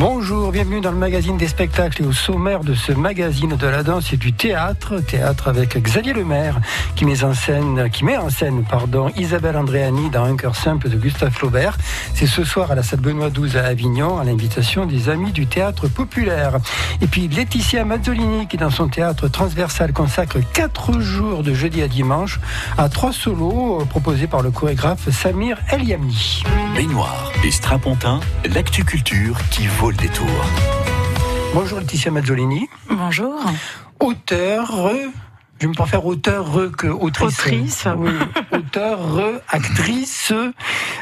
Bonjour, bienvenue dans le magazine des spectacles et au sommaire de ce magazine de la danse et du théâtre, théâtre avec Xavier Lemaire qui met en scène, qui met en scène pardon, Isabelle Andréani dans Un cœur simple de Gustave Flaubert. C'est ce soir à la salle Benoît XII à Avignon à l'invitation des amis du théâtre populaire. Et puis Laetitia Mazzolini qui dans son théâtre transversal consacre quatre jours de jeudi à dimanche à trois solos euh, proposés par le chorégraphe Samir Eliamni. Le détour. Bonjour Laetitia Mazzolini. Bonjour. Auteur, je me faire auteur que autrice. Autrice. Oui, auteur, actrice,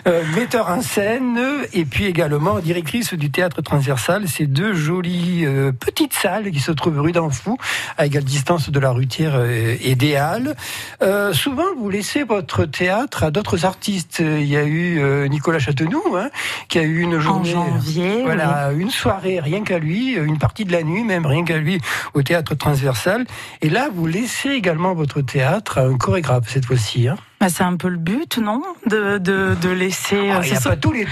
euh, metteur en scène et puis également directrice du théâtre transversal. Ces deux jolies euh, petites salles qui se trouvent rue d'Anfou, à égale distance de la rutière euh, et des Halles. Euh, souvent, vous laissez votre théâtre à d'autres artistes. Il y a eu euh, Nicolas Châtenoux, hein, qui a eu une journée, en janvier, voilà, une soirée rien qu'à lui, une partie de la nuit même rien qu'à lui au théâtre transversal. Et là, vous laissez également votre théâtre à un chorégraphe cette fois-ci. Hein. Bah, c'est un peu le but, non de, de, de, laisser. Ah, il n'y a, pas tous les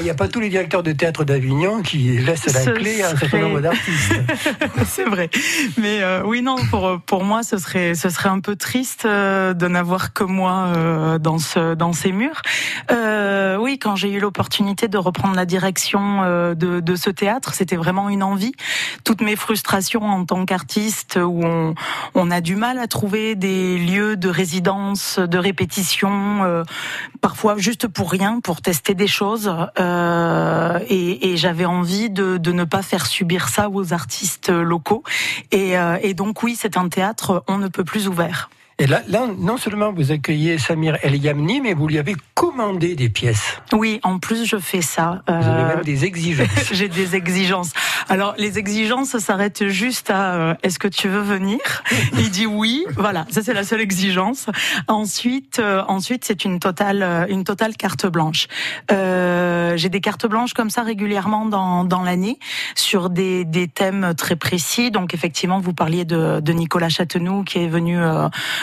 il y a pas tous les directeurs de théâtre d'Avignon qui laissent la clé à un certain nombre d'artistes. c'est vrai. Mais euh, oui, non, pour, pour moi, ce serait, ce serait un peu triste euh, de n'avoir que moi euh, dans, ce, dans ces murs. Euh, oui, quand j'ai eu l'opportunité de reprendre la direction de, de ce théâtre, c'était vraiment une envie. Toutes mes frustrations en tant qu'artiste, où on, on a du mal à trouver des lieux de résidence, de répétition, euh, parfois juste pour rien, pour tester des choses. Euh, et, et j'avais envie de, de, ne pas faire subir ça aux artistes locaux. Et, euh, et donc oui, c'est un théâtre on ne peut plus ouvert. Et là, là, non seulement vous accueillez Samir El Yamni, mais vous lui avez commandé des pièces. Oui, en plus je fais ça. Vous avez même des exigences. J'ai des exigences. Alors les exigences s'arrêtent juste à euh, est-ce que tu veux venir? Il dit oui. Voilà, ça c'est la seule exigence. Ensuite, euh, ensuite c'est une totale, euh, une totale carte blanche. Euh, J'ai des cartes blanches comme ça régulièrement dans, dans l'année sur des, des thèmes très précis. Donc effectivement, vous parliez de, de Nicolas Châtenoux qui est venu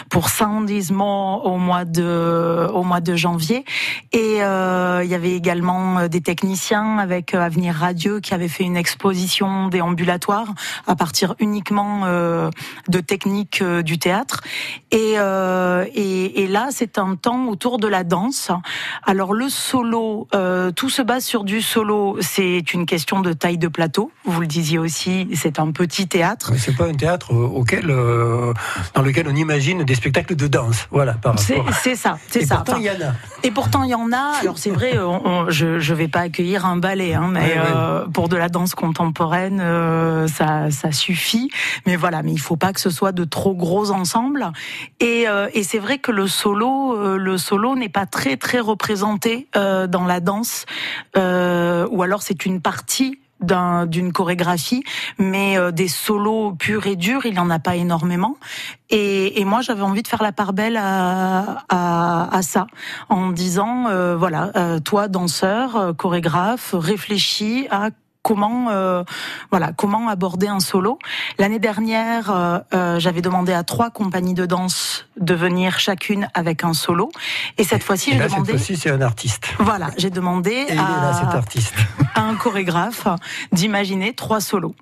pour Soundismo au mois de au mois de janvier. Et euh, il y avait également des techniciens avec Avenir Radio qui avait fait une exposition déambulatoire à partir uniquement euh, de techniques euh, du théâtre. Et, euh, et, là c'est un temps autour de la danse. Alors le solo euh, tout se base sur du solo. C'est une question de taille de plateau. Vous le disiez aussi c'est un petit théâtre. Mais c'est pas un théâtre auquel euh, dans lequel on imagine des spectacles de danse. Voilà, C'est ça, c'est Et ça. pourtant, Enfin, il y en a. et pourtant, il y en a. Alors c'est vrai, on- on- je je vais pas accueillir un ballet, hein, mais Ouais, ouais. euh, pour de la danse contemporaine, euh, ça ça suffit. Mais voilà, mais il faut pas que ce soit de trop gros ensembles. Et euh, et c'est vrai que le solo, le solo n'est pas très très représenté dans la danse, ou alors c'est une partie d'un- d'une chorégraphie, mais euh, des solos purs et durs, il n'y en a pas énormément. Et, moi, j'avais envie de faire la part belle à, ça, en disant, euh, voilà, euh, toi, danseur, chorégraphe, réfléchis à comment euh, voilà comment aborder un solo. L'année dernière, euh, euh, j'avais demandé à trois compagnies de danse de venir chacune avec un solo, et cette fois-ci, j'ai là, cette demandé. fois-ci, c'est un artiste. Voilà, j'ai demandé Et il est là, cet à, artiste. à un chorégraphe d'imaginer trois solos.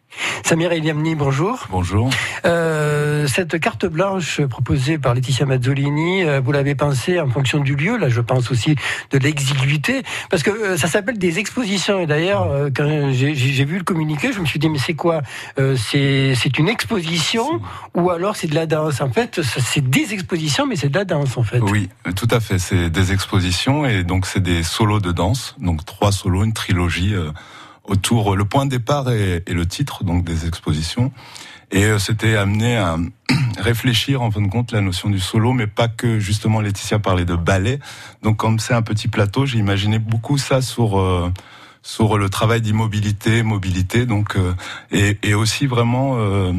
Samir Eliamni, bonjour. Bonjour. Euh, cette carte blanche proposée par Laetitia Mazzolini, vous l'avez pensée en fonction du lieu, là je pense aussi de l'exiguïté, parce que ça s'appelle des expositions, et d'ailleurs quand j'ai j'ai vu le communiqué, je me suis dit mais c'est quoi Euh, C'est une exposition ou alors c'est de la danse? En fait, c'est des expositions, mais c'est de la danse en fait. Oui, tout à fait. C'est des expositions et donc c'est des solos de danse. Donc trois solos, une trilogie euh, autour. Le point de départ est, est le titre donc des expositions. Et euh, c'était amené à réfléchir en fin de compte la notion du solo, mais pas que justement Laetitia parlait de ballet. Donc comme c'est un petit plateau, j'ai imaginé beaucoup ça sur euh, sur le travail d'immobilité, mobilité, donc euh, et, et aussi vraiment euh,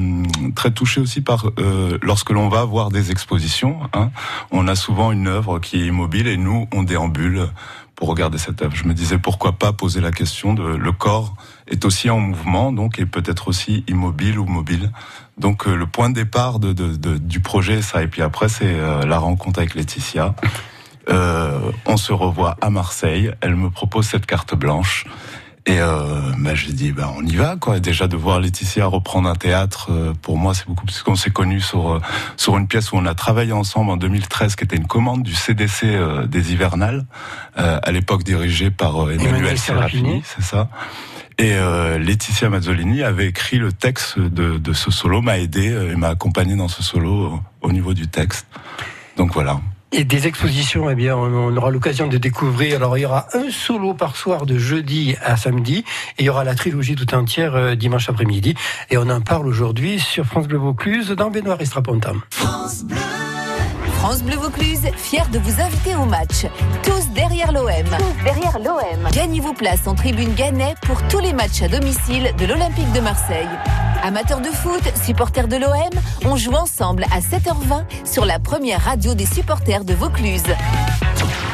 très touché aussi par euh, lorsque l'on va voir des expositions. Hein, on a souvent une œuvre qui est immobile et nous on déambule pour regarder cette œuvre. Je me disais pourquoi pas poser la question de le corps est aussi en mouvement, donc et peut-être aussi immobile ou mobile. Donc euh, le point de départ de, de, de- du projet, ça et puis après c'est euh, la rencontre avec Laetitia. Euh, on se revoit à Marseille. Elle me propose cette carte blanche. Et euh, bah, j'ai dit, bah, on y va, quoi. Déjà de voir Laetitia reprendre un théâtre, euh, pour moi, c'est beaucoup plus qu'on s'est connus sur euh, sur une pièce où on a travaillé ensemble en 2013, qui était une commande du CDC euh, des hivernales, à l'époque dirigée par Emmanuel Serafini, c'est ça. Et Laetitia Mazzolini avait écrit le texte de, de ce solo, m'a aidé et m'a accompagné dans ce solo au niveau du texte. Donc voilà. Et des expositions, eh bien, on aura l'occasion de découvrir. Alors, il y aura un solo par soir de jeudi à samedi, et il y aura la trilogie tout entière euh, dimanche après-midi. Et on en parle aujourd'hui sur France Bleu Vaucluse dans Benoît Estrapontam. France Bleu. France Bleu Vaucluse, fier de vous inviter au match. Tous derrière l'OM. Tous derrière l'OM. Gagnez vos places en tribune Gannet pour tous les matchs à domicile de l'Olympique de Marseille. Amateurs de foot, supporters de l'OM, on joue ensemble à 7h20 sur la première radio des supporters de Vaucluse.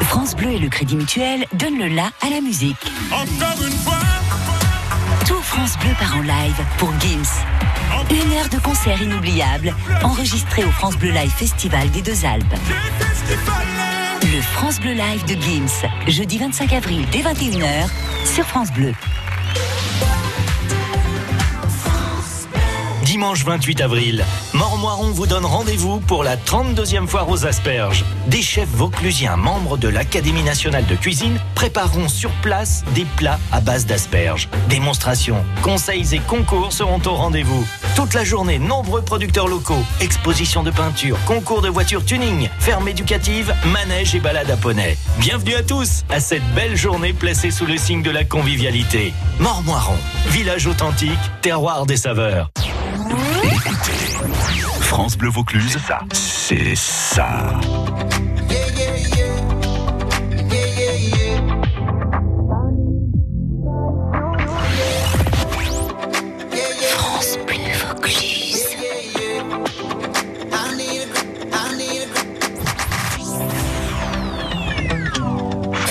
France Bleu et le Crédit Mutuel donnent le la à la musique. Tout France Bleu part en live pour Gims. Une heure de concert inoubliable, enregistré au France Bleu Live Festival des Deux Alpes. Le France Bleu Live de Gims, jeudi 25 avril dès 21h sur France Bleu. Dimanche 28 avril, Mormoiron vous donne rendez-vous pour la 32e foire aux asperges. Des chefs vauclusiens membres de l'Académie nationale de cuisine prépareront sur place des plats à base d'asperges. Démonstrations, conseils et concours seront au rendez-vous. Toute la journée, nombreux producteurs locaux, expositions de peinture, concours de voitures tuning, ferme éducative, manège et balade à poney. Bienvenue à tous à cette belle journée placée sous le signe de la convivialité. Mormoiron, village authentique, terroir des saveurs. France Bleu Vaucluse, c'est ça. France Bleu Vaucluse.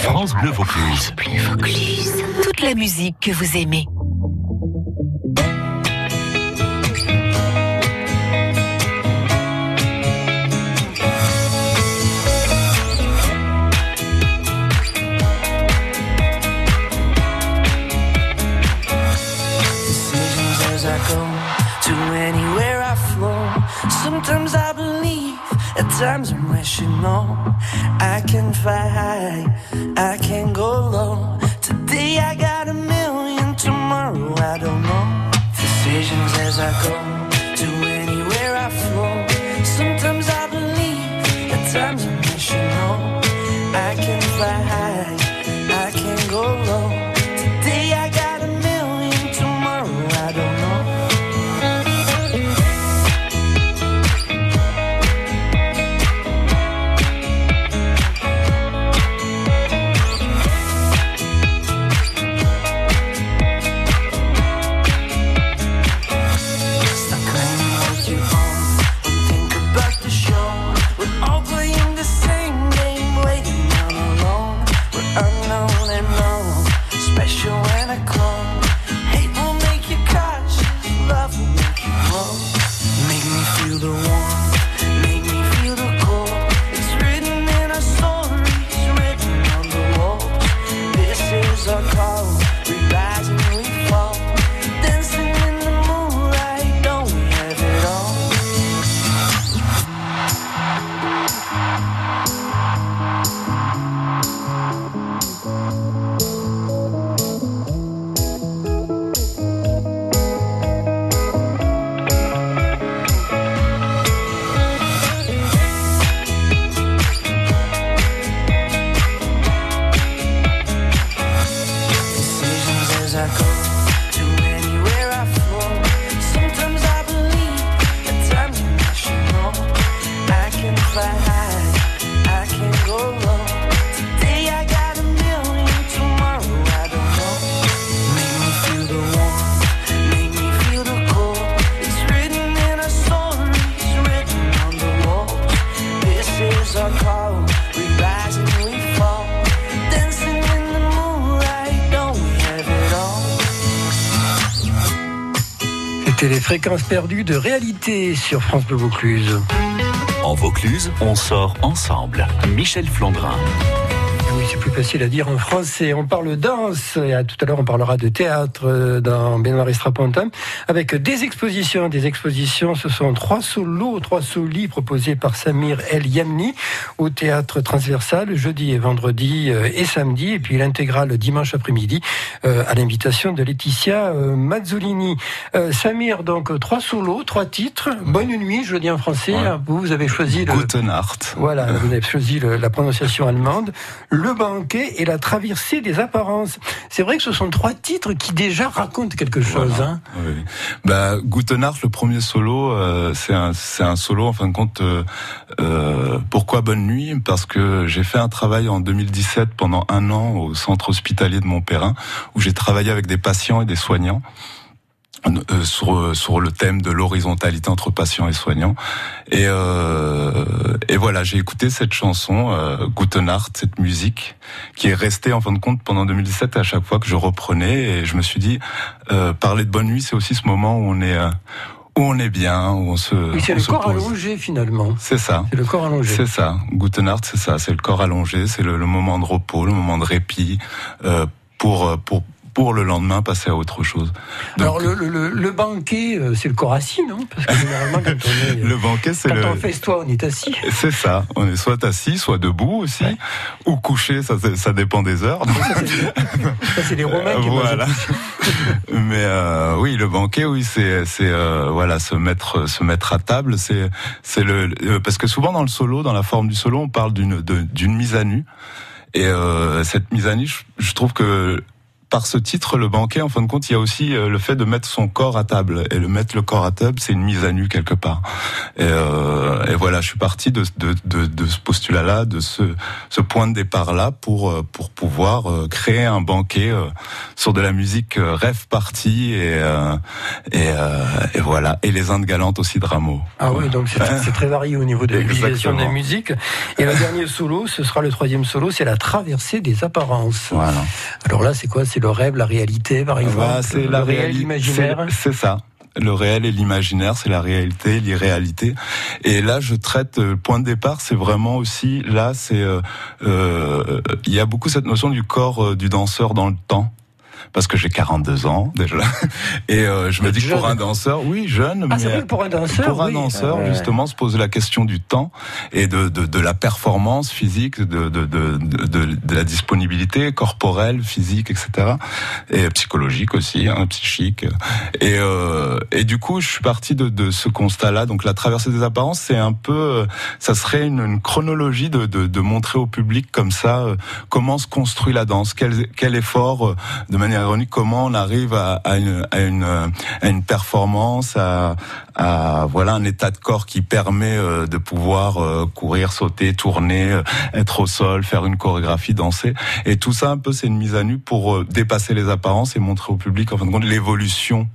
France Bleu Vaucluse. Bleu Vaucluse. Toute la musique que vous aimez. mais sinal Fréquences perdues de réalité sur France Bleu Vaucluse. En En Vaucluse, on sort ensemble. Michel Flandrin. Oui, c'est plus facile à dire en français. On parle danse et à, tout à l'heure on parlera de théâtre euh, dans Benoît Strapontin avec des expositions. Des expositions, ce sont trois solos, trois solis proposés par Samir El Yamni au théâtre transversal jeudi et vendredi euh, et samedi et puis l'intégrale dimanche après-midi euh, à l'invitation de Laetitia Mazzolini. Samir, donc trois solos, trois titres. Bonne nuit, je le dis en français. Ouais. Vous, vous avez choisi le, Guten voilà, vous avez choisi le- la prononciation allemande. Le et la traversée des apparences. C'est vrai que ce sont trois titres qui déjà racontent quelque chose. Voilà. Hein. Oui. Bah, le premier solo, euh, c'est un, solo en fin de compte. euh, euh, pourquoi Bonne Nuit? Parce que j'ai fait un travail en 2017 pendant un an au centre hospitalier de Montpellier, où j'ai travaillé avec des patients et des soignants. Euh, sur euh, sur le thème de l'horizontalité entre patients et soignants et euh, et voilà j'ai écouté cette chanson euh, cette musique qui est restée en fin de compte pendant 2017 à chaque fois que je reprenais et je me suis dit euh, parler de bonne nuit c'est aussi ce moment où on est euh, où on est bien où on se Oui, c'est le se corps pose. allongé finalement. c'est ça C'est le corps allongé. c'est ça. Guten Art, c'est ça. C'est le corps allongé, c'est le, le moment de repos, le moment de répit euh, pour pour pour le lendemain passer à autre chose. Donc, Alors le, le, le, le banquet, euh, c'est le corps assis, non? Parce que généralement quand on est, euh, le banquet, c'est quand le on festoie, on est assis. c'est ça. On est soit assis, soit debout aussi, ou couché. Ça, ça dépend des heures. Ça, c'est- les Romains qui voilà. mangent. Mais euh, oui, le banquet, oui, c'est c'est euh, voilà se mettre se mettre à table. C'est c'est le euh, parce que souvent dans le solo, dans la forme du solo, on parle d'une mise à nu. Et euh, cette mise à nu, je, je trouve que par ce titre, le banquet, en fin de compte, il y a aussi euh, le fait de mettre son corps à table. Et le mettre le corps à table, c'est une mise à nu quelque part. Et, euh, et voilà, je suis parti de, de, de, de ce postulat-là, de ce, ce point de départ-là, pour euh, pour pouvoir créer un banquet sur de la musique rêve party et euh, et, euh, et voilà. Et les Indes galantes aussi de Rameau. Ah oui, donc c'est très varié au niveau de l'utilisation de la musique. Et le dernier solo, ce sera le troisième solo, c'est la traversée des apparences. Voilà. Alors là, c'est quoi? C'est le rêve, la réalité, par exemple Bah, c'est la réalité. l'imaginaire C'est c'est ça. Le réel et l'imaginaire, c'est la réalité, l'irréalité. Et là, je traite euh, le point de départ, c'est vraiment aussi là, c'est euh, euh, il y a beaucoup cette notion du corps euh, du danseur dans le temps. Parce que j'ai 42 ans déjà, et euh, je me dis que pour un danseur, oui jeune, Ah, c'est mais vrai que pour un danseur, pour un danseur, Ah ouais. justement, se pose la question du temps et de, de, de la performance physique, de, de, de, de, de la disponibilité corporelle, physique, etc. Et psychologique aussi, hein, psychique. Et, euh, et du coup, je suis parti de, de ce constat-là. Donc, la traversée des apparences, c'est un peu, euh, ça serait une, une chronologie de, de, de montrer au public comme ça euh, comment se construit la danse, quel, quel effort, euh, de manière comment on arrive à, une, à, une, à une performance, à, voilà un état de corps qui permet euh, de pouvoir euh, courir, sauter, tourner, euh, être au sol, faire une chorégraphie, danser. Et tout ça, un peu, c'est une mise à nu pour dépasser les apparences et montrer au public, en fin de compte, l'évolution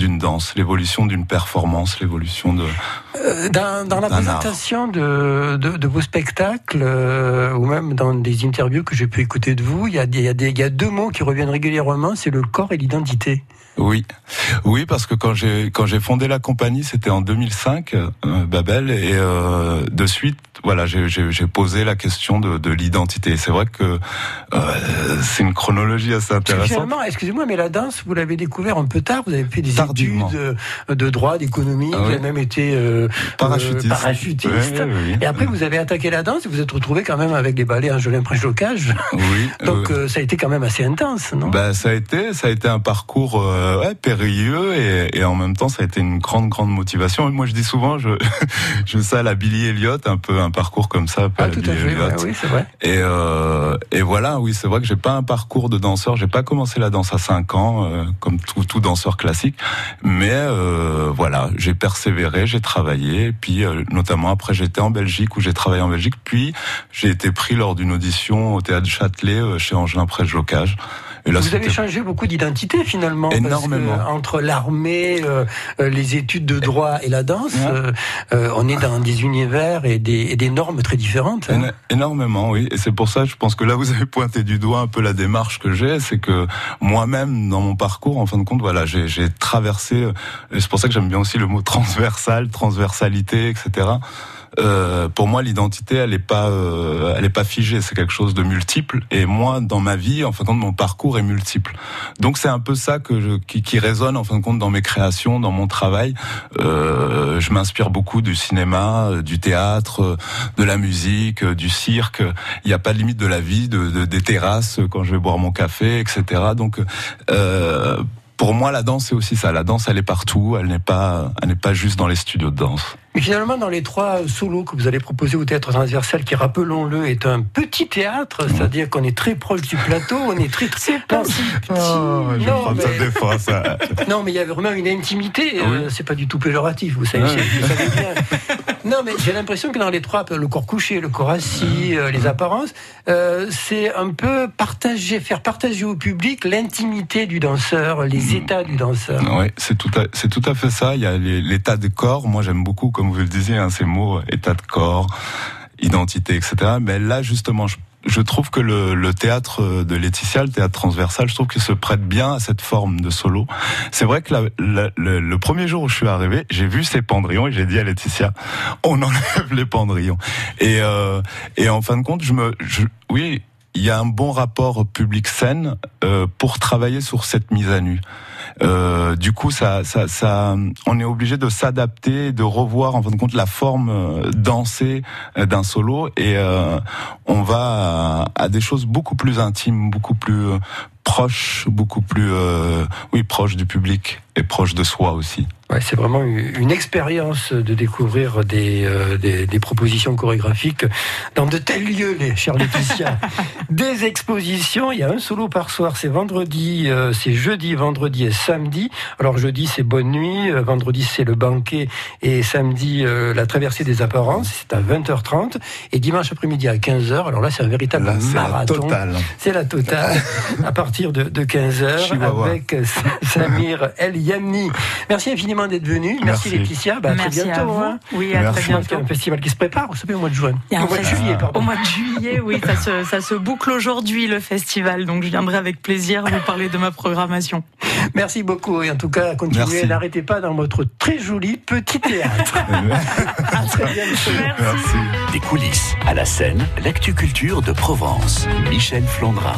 d'une danse, l'évolution d'une performance, l'évolution de... Euh, Dans, dans la présentation de, de, de vos spectacles, euh, ou même dans des interviews que j'ai pu écouter de vous, il y a, y, a y a deux mots qui reviennent régulièrement, c'est le corps et l'identité. Oui, oui, parce que quand j'ai quand j'ai fondé la compagnie, c'était en 2005, euh, Babel, et de suite, voilà, j'ai posé la question de, de l'identité. C'est vrai que c'est une chronologie assez intéressante. finalement, excusez-moi, mais la danse, vous l'avez découvert un peu tard. Vous avez fait des Tardivement. De droit, d'économie. Ah vous oui. avez même été euh, Parachutiste. euh, parachutiste. Oui, oui, oui. Et après, vous avez attaqué la danse. et Vous vous êtes retrouvé quand même avec les ballets Angelin Prêche-Locage. Oui. Donc, euh, ça a été quand même assez intense, non? Bah, ça a été, ça a été un parcours euh, ouais, périlleux et, et en même temps, ça a été une grande, grande motivation. Et moi, je dis souvent, je, je ça à la Billy Elliot, un peu un parcours comme ça. Ah, tout à fait. Ouais, oui, c'est vrai. Et, euh, et voilà, oui, c'est vrai que j'ai pas un parcours de danseur. J'ai pas commencé la danse à 5 ans, euh, comme tout, tout danseur classique. Mais euh, voilà, j'ai persévéré, j'ai travaillé. Puis, euh, notamment après, j'étais en Belgique où j'ai travaillé en Belgique. Puis, j'ai été pris lors d'une audition au théâtre Châtelet euh, chez Angelin Prêche-Locage. Et là, Vous avez changé beaucoup d'identité finalement. parce que Énormément. entre l'armée, euh, euh, les études de droit et la danse, Ouais. euh, euh, on est dans des univers et des, et des normes très différentes. hein. Éno- Énormément, oui. Et c'est pour ça, je pense que là, vous avez pointé du doigt un peu la démarche que j'ai. C'est que moi-même, dans mon parcours, en fin de compte, voilà, j'ai traversé. euh, C'est pour ça que j'aime bien aussi le mot transversal, transversalité, etc. euh, pour moi, l'identité, elle est pas, euh, elle est pas figée. C'est quelque chose de multiple. Et moi, dans ma vie, en fin de compte, mon parcours est multiple. Donc c'est un peu ça que je, qui, qui résonne en fin de compte dans mes créations, dans mon travail. Euh, je m'inspire beaucoup du cinéma, euh, du théâtre, euh, de la musique, euh, du cirque. Il n'y a pas de limite de la vie, de, de- des terrasses quand je vais boire mon café, etc. Donc pour moi, la danse, c'est aussi ça. La danse, elle est partout. Elle n'est pas, elle n'est pas juste dans les studios de danse. Mais finalement, dans les trois solos que vous allez proposer au théâtre transversal, qui, rappelons-le, est un petit théâtre, c'est-à-dire qu'on est très proche du plateau, on est très très pas si petit. Oh, je non, ça mais, des fois, ça. non, mais il y a vraiment une intimité. euh, c'est pas du tout péjoratif, vous savez, Ouais. vous savez bien. Non, mais j'ai l'impression que dans les trois, le corps couché, le corps assis, euh, les apparences, euh, c'est un peu partager, faire partager au public l'intimité du danseur, les états du danseur. Oui, c'est tout, à, c'est tout à fait ça. Il y a l'état de corps. Moi, j'aime beaucoup, comme vous le disiez, hein, ces mots, état de corps, identité, etc. Mais là, justement, je, trouve que le, théâtre de Laetitia, le théâtre transversal, je trouve qu'il se prête bien à cette forme de solo. C'est vrai que le, premier jour où je suis arrivé, j'ai vu ces pendrillons et j'ai dit à Laetitia, on enlève les pendrillons. Et, euh, et en fin de compte, oui, il y a un bon rapport public-scène euh, pour travailler sur cette mise à nu. Euh, du coup, ça, ça, ça, on est obligé de s'adapter, de revoir en fin de compte la forme euh, dansée euh, d'un solo, et euh, on va à, des choses beaucoup plus intimes, beaucoup plus euh, proches, beaucoup plus, euh, oui, proches du public et proches de soi aussi. Ouais, c'est vraiment une expérience de découvrir des, euh, des, des propositions chorégraphiques dans de tels lieux, les chers Laetitia. des expositions, il y a un solo par soir, c'est vendredi, euh, c'est jeudi, vendredi et samedi. Alors jeudi c'est Bonne Nuit, euh, vendredi c'est le banquet et samedi euh, la traversée des apparences, c'est à 20h30 et dimanche après-midi à 15h. Alors là c'est un véritable Là, c'est la marathon. totale. C'est la totale à partir de, de 15h Chihuahua. avec Samir El Yamni. Merci infiniment d'être venu. Merci, Merci. Laetitia. Bah, à Merci très bientôt. à vous. hein. Oui, à Merci. très pense qu'il y a bientôt. un festival qui se prépare, vous savez, au mois de juin. Il Au mois de juillet, pardon. Au mois de juillet, oui, ça se, ça se boucle aujourd'hui le festival, donc je viendrai avec plaisir vous parler de ma programmation. Merci beaucoup. Et en tout cas, continuez. N'arrêtez pas dans votre très joli petit théâtre. à très bientôt. Merci. Des coulisses à la scène, l'actu culture de Provence. Michel Flandrin.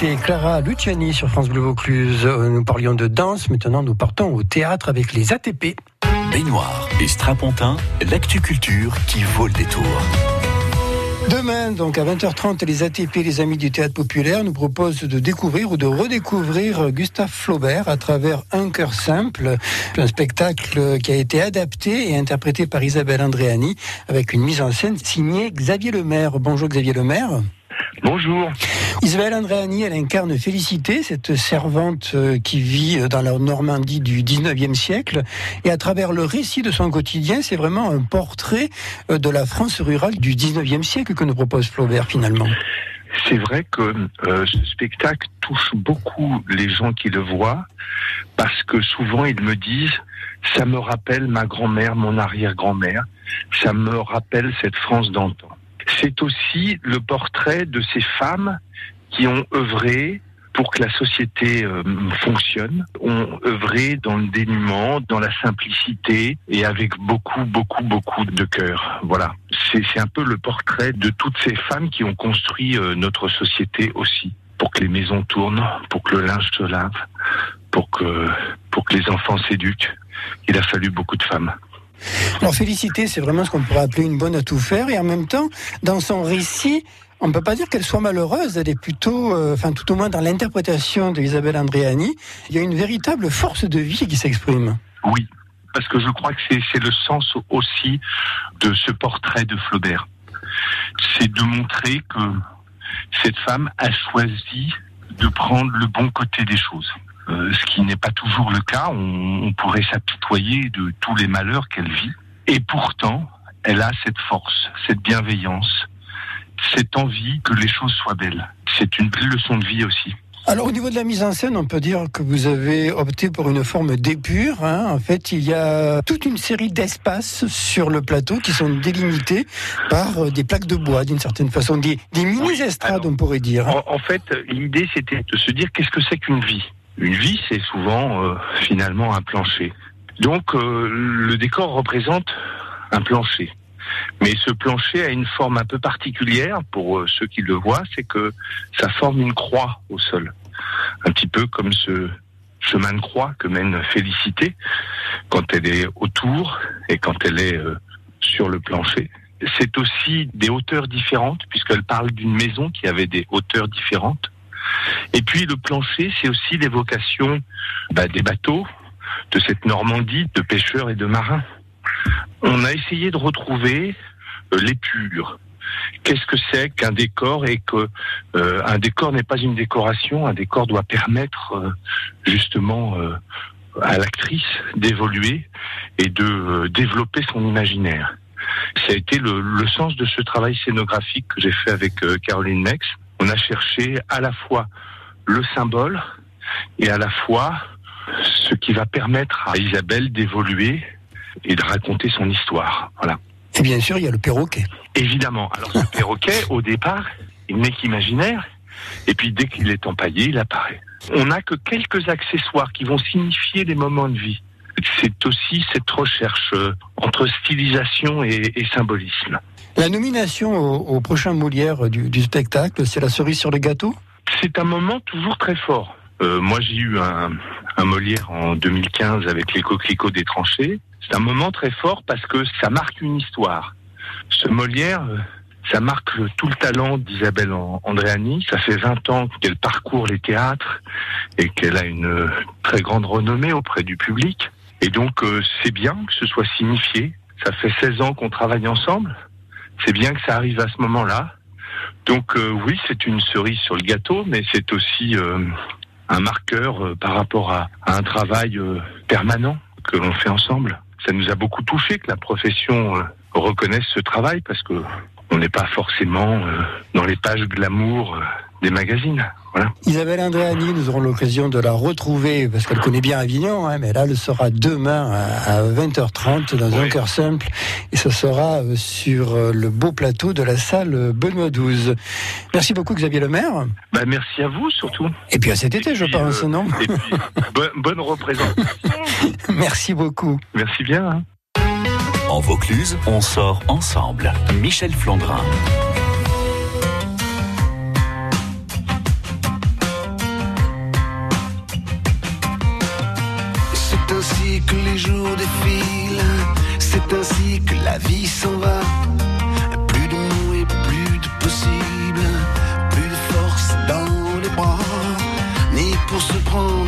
C'était Clara Luciani sur France Bleu Vaucluse. Euh, Nous parlions de danse. Maintenant, nous partons au théâtre avec les ATP. Baignoire et strapontin, l'actu culture qui vaut le détour. Demain, donc à 20h30, les ATP, les Amis du Théâtre Populaire, nous proposent de découvrir ou de redécouvrir Gustave Flaubert à travers Un cœur simple, un spectacle qui a été adapté et interprété par Isabelle Andréani avec une mise en scène signée Xavier Lemaire. Bonjour Xavier Lemaire. Bonjour. Isabelle Andréani, elle incarne Félicité, cette servante euh, qui vit dans la Normandie du 19e siècle. Et à travers le récit de son quotidien, c'est vraiment un portrait euh, de la France rurale du 19e siècle que nous propose Flaubert finalement. C'est vrai que euh, ce spectacle touche beaucoup les gens qui le voient parce que souvent ils me disent ça me rappelle ma grand-mère, mon arrière-grand-mère, ça me rappelle cette France d'antan. C'est aussi le portrait de ces femmes qui ont œuvré pour que la société euh, fonctionne, ont œuvré dans le dénuement, dans la simplicité et avec beaucoup, beaucoup, beaucoup de cœur. Voilà. C'est un peu le portrait de toutes ces femmes qui ont construit euh, notre société aussi. Pour que les maisons tournent, pour que le linge se lave, pour que, pour que les enfants s'éduquent. Il a fallu beaucoup de femmes. Alors Félicité, c'est vraiment ce qu'on pourrait appeler une bonne à tout faire. Et en même temps, dans son récit, on ne peut pas dire qu'elle soit malheureuse. Elle est plutôt, euh, enfin tout au moins dans l'interprétation d'Isabelle Andréani, il y a une véritable force de vie qui s'exprime. Oui, parce que je crois que c'est le sens aussi de ce portrait de Flaubert. C'est de montrer que cette femme a choisi de prendre le bon côté des choses. Euh, ce qui n'est pas toujours le cas. On, on pourrait s'apitoyer de tous les malheurs qu'elle vit. Et pourtant, elle a cette force, cette bienveillance, cette envie que les choses soient belles. C'est une belle leçon de vie aussi. Alors au niveau de la mise en scène, on peut dire que vous avez opté pour une forme d'épure. hein. En fait, il y a toute une série d'espaces sur le plateau qui sont délimités par euh, des plaques de bois, d'une certaine façon, des, des mini-estrades, on pourrait dire. hein. En, en fait, l'idée, c'était de se dire qu'est-ce que c'est qu'une vie? Une vie, c'est souvent euh, finalement un plancher. Donc, euh, le décor représente un plancher. Mais ce plancher a une forme un peu particulière pour euh, ceux qui le voient, c'est que ça forme une croix au sol. Un petit peu comme ce chemin de croix que mène Félicité quand elle est autour et quand elle est sur le plancher. C'est aussi des hauteurs différentes, puisqu'elle parle d'une maison qui avait des hauteurs différentes. Et puis le plancher, c'est aussi l'évocation bah, des bateaux, de cette Normandie de pêcheurs et de marins. On a essayé de retrouver euh, l'épure. Qu'est-ce que c'est qu'un décor et que euh, un décor n'est pas une décoration, un décor doit permettre euh, justement euh, à l'actrice d'évoluer et de développer son imaginaire. Ça a été le, sens de ce travail scénographique que j'ai fait avec Caroline Mex. On a cherché à la fois le symbole et à la fois ce qui va permettre à Isabelle d'évoluer et de raconter son histoire. Voilà. Et bien sûr, il y a le perroquet. Évidemment. Alors ce perroquet, au départ, il n'est qu'imaginaire, et puis dès qu'il est empaillé, il apparaît. On n'a que quelques accessoires qui vont signifier les moments de vie. C'est aussi cette recherche euh, entre stylisation et, et symbolisme. La nomination au, au prochain Molière du, du spectacle, c'est la cerise sur le gâteau? C'est un moment toujours très fort. Euh, moi, j'ai eu un, un Molière en 2015 avec les coquelicots des tranchées. C'est un moment très fort parce que ça marque une histoire. Ce Molière, euh, ça marque tout le talent d'Isabelle An- Andréani. Ça fait 20 ans qu'elle parcourt les théâtres et qu'elle a une euh, très grande renommée auprès du public. Et donc, euh, c'est bien que ce soit signifié. Ça fait 16 ans qu'on travaille ensemble. C'est bien que ça arrive à ce moment-là. Donc euh, oui, c'est une cerise sur le gâteau, mais c'est aussi euh, un marqueur euh, par rapport à, à un travail euh, permanent que l'on fait ensemble. Ça nous a beaucoup touché que la profession euh, reconnaisse ce travail parce que on n'est pas forcément dans les pages glamour des magazines. Voilà. Isabelle Andréani, nous aurons l'occasion de la retrouver parce qu'elle connaît bien Avignon, hein, mais là, elle sera demain à, à 20h30 dans un cœur simple et ce sera euh, sur euh, le beau plateau de la salle Benoît XII. Merci beaucoup Xavier Lemaire Bah, merci à vous surtout. et puis à cet été, je pense, euh, non Et puis, bonne, bonne représentation. Merci beaucoup. Merci bien. hein. En Vaucluse, on sort ensemble. Michel Flandrin. Les jours défilent, c'est ainsi que la vie s'en va. Plus de mots et plus de possible, plus de force dans les bras, ni pour se prendre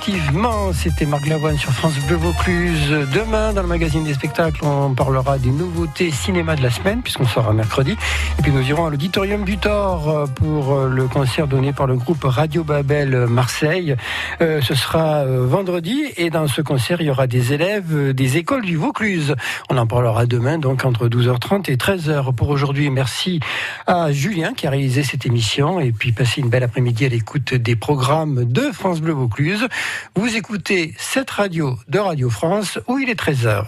définitivement, c'était Marc Lavoine sur France Bleu Vaucluse. Demain, dans le magazine des spectacles, on parlera des nouveautés cinéma de la semaine, puisqu'on sera mercredi. Et puis nous irons à l'auditorium du Thor euh, pour euh, le concert donné par le groupe Radio Babel Marseille. Euh, ce sera euh, vendredi, et dans ce concert, il y aura des élèves des écoles du Vaucluse. On en parlera demain, donc entre 12h30 et 13h. Pour aujourd'hui, merci à Julien qui a réalisé cette émission, et puis passez une belle après-midi à l'écoute des programmes de France Bleu Vaucluse. Vous écoutez cette radio de Radio France où il est 13h.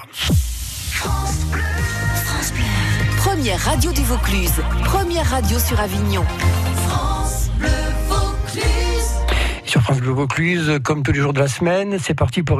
Première radio du Vaucluse, première radio sur Avignon. Sur France Bleu Vaucluse, comme tous les jours de la semaine, c'est parti pour